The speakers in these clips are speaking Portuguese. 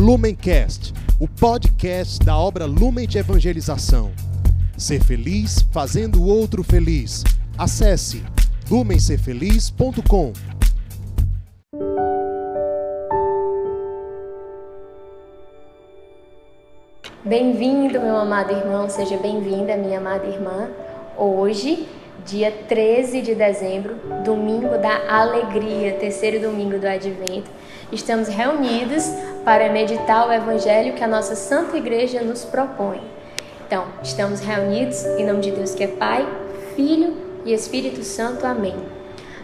Lumencast, o podcast da obra Lumen de Evangelização. Ser feliz fazendo o outro feliz. Acesse lumencerfeliz.com. Bem-vindo, meu amado irmão, seja bem-vinda, minha amada irmã. Hoje, dia 13 de dezembro, domingo da alegria, terceiro domingo do advento, estamos reunidos para meditar o evangelho que a nossa Santa Igreja nos propõe. Então, estamos reunidos em nome de Deus que é Pai, Filho e Espírito Santo. Amém.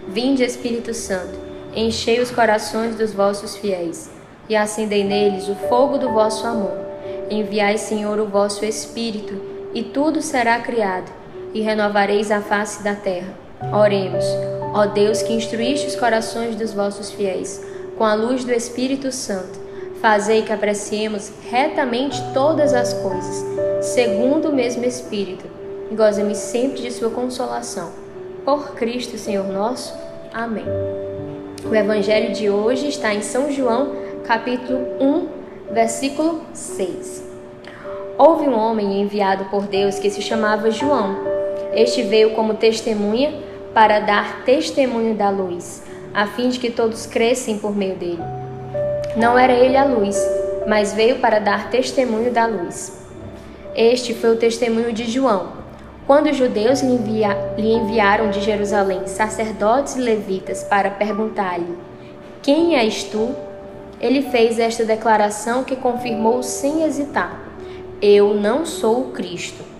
Vinde, Espírito Santo, enchei os corações dos vossos fiéis e acendei neles o fogo do vosso amor. Enviai, Senhor, o vosso Espírito, e tudo será criado, e renovareis a face da terra. Oremos, ó Deus que instruíste os corações dos vossos fiéis, com a luz do Espírito Santo, fazei que apreciemos retamente todas as coisas, segundo o mesmo Espírito, e goze-me sempre de sua consolação. Por Cristo, Senhor nosso. Amém. O evangelho de hoje está em São João, capítulo 1, versículo 6. Houve um homem enviado por Deus que se chamava João. Este veio como testemunha para dar testemunho da luz, a fim de que todos crescem por meio dele. Não era ele a luz, mas veio para dar testemunho da luz. Este foi o testemunho de João. Quando os judeus lhe, envia, lhe enviaram de Jerusalém sacerdotes e levitas para perguntar-lhe: Quem és tu? Ele fez esta declaração que confirmou sem hesitar: Eu não sou o Cristo.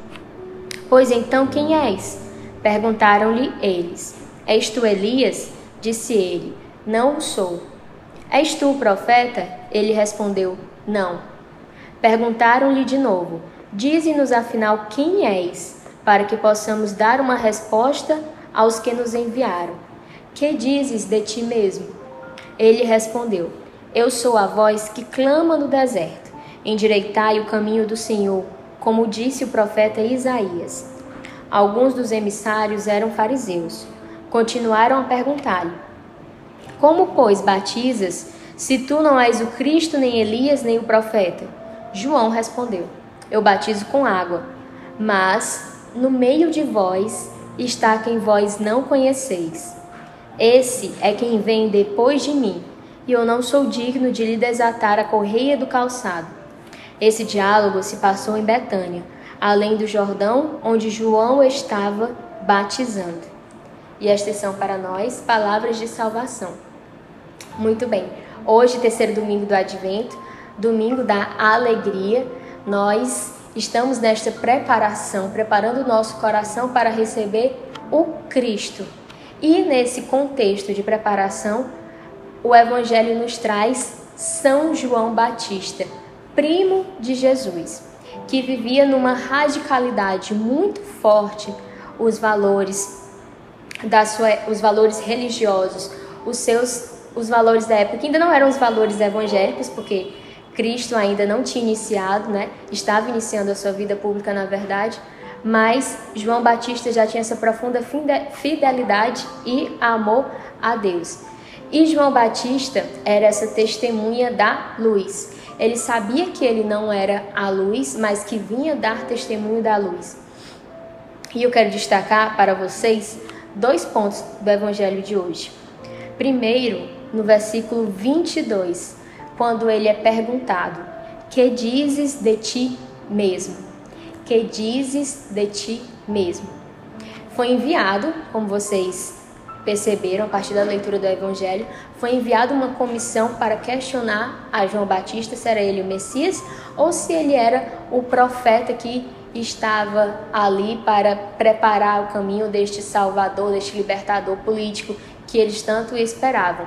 Pois então quem és? Perguntaram-lhe eles. És tu Elias? Disse ele: Não o sou. És tu o profeta? Ele respondeu: Não. Perguntaram-lhe de novo: Dize-nos afinal quem és, para que possamos dar uma resposta aos que nos enviaram. Que dizes de ti mesmo? Ele respondeu: Eu sou a voz que clama no deserto. Endireitai o caminho do Senhor, como disse o profeta Isaías. Alguns dos emissários eram fariseus. Continuaram a perguntar-lhe: Como, pois, batizas, se tu não és o Cristo, nem Elias, nem o profeta? João respondeu: Eu batizo com água, mas no meio de vós está quem vós não conheceis. Esse é quem vem depois de mim, e eu não sou digno de lhe desatar a correia do calçado. Esse diálogo se passou em Betânia, além do Jordão, onde João estava batizando. E estas são para nós palavras de salvação. Muito bem, hoje, terceiro domingo do Advento, domingo da alegria, nós estamos nesta preparação, preparando o nosso coração para receber o Cristo. E nesse contexto de preparação, o Evangelho nos traz São João Batista, primo de Jesus, que vivia numa radicalidade muito forte os valores da sua, os valores religiosos, os seus os valores da época, que ainda não eram os valores evangélicos, porque Cristo ainda não tinha iniciado, né? Estava iniciando a sua vida pública, na verdade, mas João Batista já tinha essa profunda fidelidade e amor a Deus. E João Batista era essa testemunha da luz. Ele sabia que ele não era a luz, mas que vinha dar testemunho da luz. E eu quero destacar para vocês dois pontos do evangelho de hoje. Primeiro, no versículo 22, quando ele é perguntado: Que dizes de ti mesmo? Que dizes de ti mesmo? Foi enviado, como vocês perceberam a partir da leitura do Evangelho, foi enviada uma comissão para questionar a João Batista se era ele o Messias ou se ele era o profeta que estava ali para preparar o caminho deste Salvador, deste libertador político que eles tanto esperavam.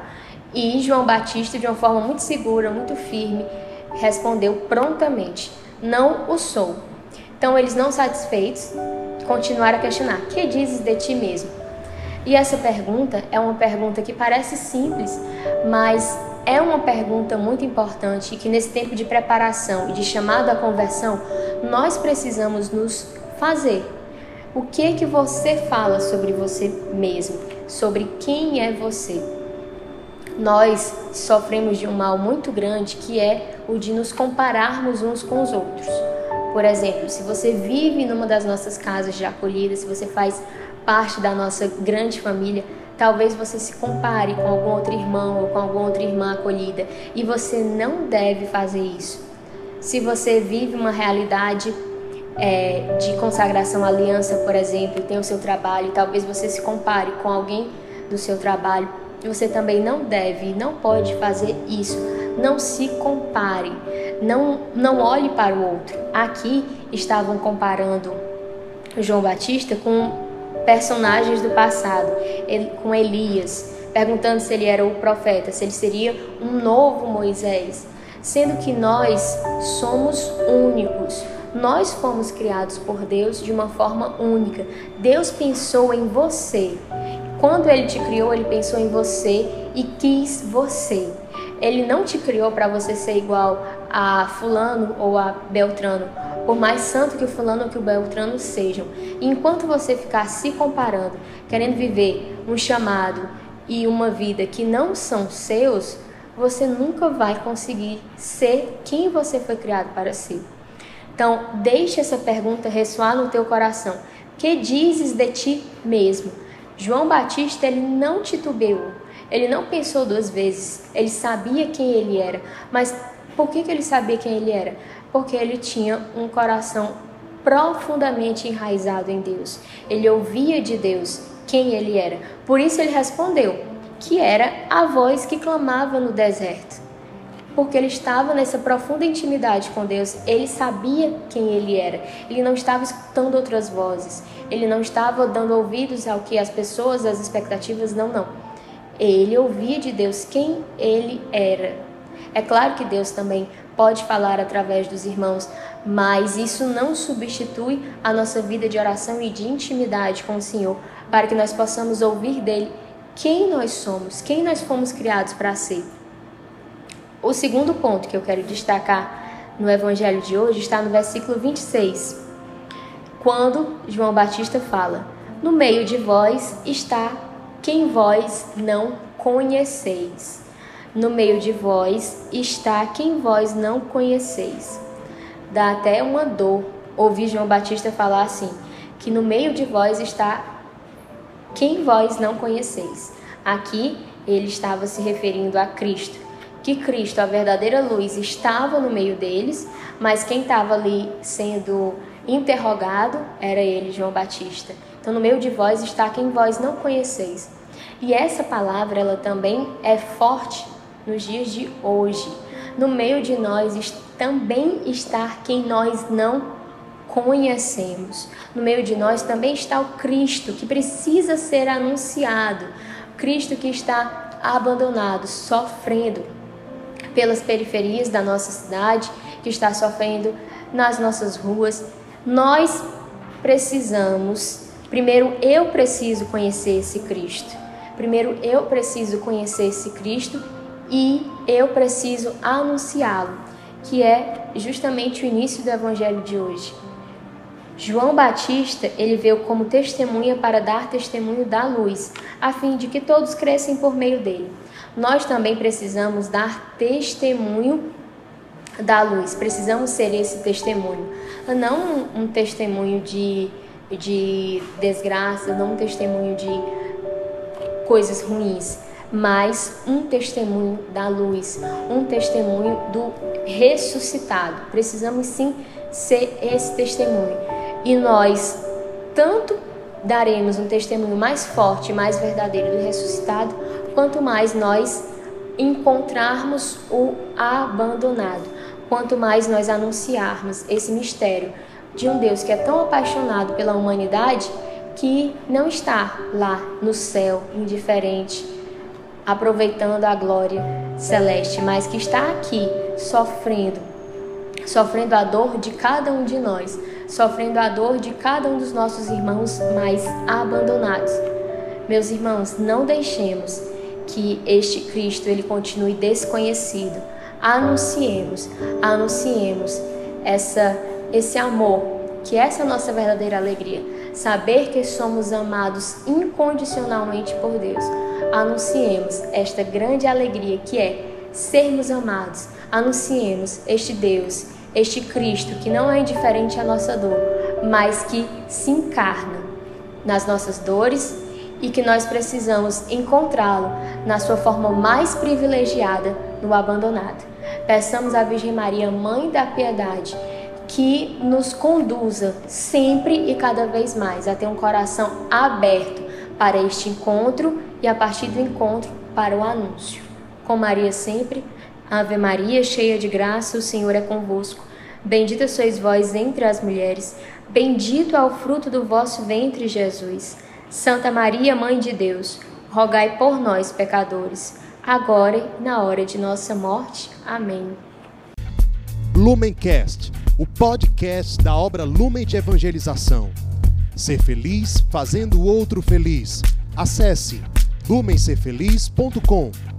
E João Batista, de uma forma muito segura, muito firme, respondeu prontamente: Não o sou. Então, eles não satisfeitos, continuaram a questionar: Que dizes de ti mesmo? E essa pergunta é uma pergunta que parece simples, mas é uma pergunta muito importante que nesse tempo de preparação e de chamado à conversão, nós precisamos nos fazer. O que que você fala sobre você mesmo? Sobre quem é você? nós sofremos de um mal muito grande que é o de nos compararmos uns com os outros. Por exemplo, se você vive numa das nossas casas de acolhida, se você faz parte da nossa grande família, talvez você se compare com algum outro irmão ou com alguma outra irmã acolhida e você não deve fazer isso. Se você vive uma realidade é, de consagração aliança, por exemplo, tem o seu trabalho, talvez você se compare com alguém do seu trabalho, você também não deve, não pode fazer isso. Não se compare, não, não olhe para o outro. Aqui estavam comparando João Batista com personagens do passado, com Elias, perguntando se ele era o profeta, se ele seria um novo Moisés, sendo que nós somos únicos. Nós fomos criados por Deus de uma forma única. Deus pensou em você. Quando ele te criou, ele pensou em você e quis você. Ele não te criou para você ser igual a fulano ou a Beltrano, por mais santo que o fulano ou que o Beltrano sejam. E enquanto você ficar se comparando, querendo viver um chamado e uma vida que não são seus, você nunca vai conseguir ser quem você foi criado para ser. Então, deixe essa pergunta ressoar no teu coração. Que dizes de ti mesmo? João Batista, ele não titubeou. Ele não pensou duas vezes. Ele sabia quem ele era. Mas por que, que ele sabia quem ele era? Porque ele tinha um coração profundamente enraizado em Deus. Ele ouvia de Deus quem ele era. Por isso ele respondeu que era a voz que clamava no deserto porque ele estava nessa profunda intimidade com Deus, ele sabia quem ele era. Ele não estava escutando outras vozes, ele não estava dando ouvidos ao que as pessoas, as expectativas, não, não. Ele ouvia de Deus quem ele era. É claro que Deus também pode falar através dos irmãos, mas isso não substitui a nossa vida de oração e de intimidade com o Senhor, para que nós possamos ouvir dele quem nós somos, quem nós fomos criados para ser. O segundo ponto que eu quero destacar no evangelho de hoje está no versículo 26, quando João Batista fala: No meio de vós está quem vós não conheceis. No meio de vós está quem vós não conheceis. Dá até uma dor ouvir João Batista falar assim: que no meio de vós está quem vós não conheceis. Aqui ele estava se referindo a Cristo que Cristo, a verdadeira luz, estava no meio deles, mas quem estava ali sendo interrogado era ele, João Batista. Então, no meio de vós está quem vós não conheceis. E essa palavra, ela também é forte nos dias de hoje. No meio de nós também está quem nós não conhecemos. No meio de nós também está o Cristo que precisa ser anunciado. Cristo que está abandonado, sofrendo, pelas periferias da nossa cidade, que está sofrendo nas nossas ruas. Nós precisamos, primeiro eu preciso conhecer esse Cristo. Primeiro eu preciso conhecer esse Cristo e eu preciso anunciá-lo, que é justamente o início do evangelho de hoje. João Batista, ele veio como testemunha para dar testemunho da luz, a fim de que todos crescem por meio dele. Nós também precisamos dar testemunho da luz, precisamos ser esse testemunho, não um testemunho de, de desgraça, não um testemunho de coisas ruins, mas um testemunho da luz, um testemunho do ressuscitado. Precisamos sim ser esse testemunho. E nós tanto daremos um testemunho mais forte, mais verdadeiro do ressuscitado, quanto mais nós encontrarmos o abandonado, quanto mais nós anunciarmos esse mistério de um Deus que é tão apaixonado pela humanidade que não está lá no céu indiferente, aproveitando a glória celeste, mas que está aqui sofrendo, sofrendo a dor de cada um de nós, sofrendo a dor de cada um dos nossos irmãos mais abandonados. Meus irmãos, não deixemos que este Cristo ele continue desconhecido. Anunciemos, anunciemos essa esse amor, que essa é a nossa verdadeira alegria, saber que somos amados incondicionalmente por Deus. Anunciemos esta grande alegria que é sermos amados. Anunciemos este Deus, este Cristo que não é indiferente à nossa dor, mas que se encarna nas nossas dores e que nós precisamos encontrá-lo na sua forma mais privilegiada no abandonado. Peçamos à Virgem Maria, Mãe da Piedade, que nos conduza sempre e cada vez mais a ter um coração aberto para este encontro e a partir do encontro para o anúncio. Com Maria sempre, Ave Maria, cheia de graça, o Senhor é convosco. Bendita sois vós entre as mulheres, bendito é o fruto do vosso ventre, Jesus. Santa Maria, Mãe de Deus, rogai por nós, pecadores, agora e na hora de nossa morte. Amém. Lumencast, o podcast da obra Lumen de Evangelização. Ser feliz fazendo o outro feliz. Acesse lumencerfeliz.com.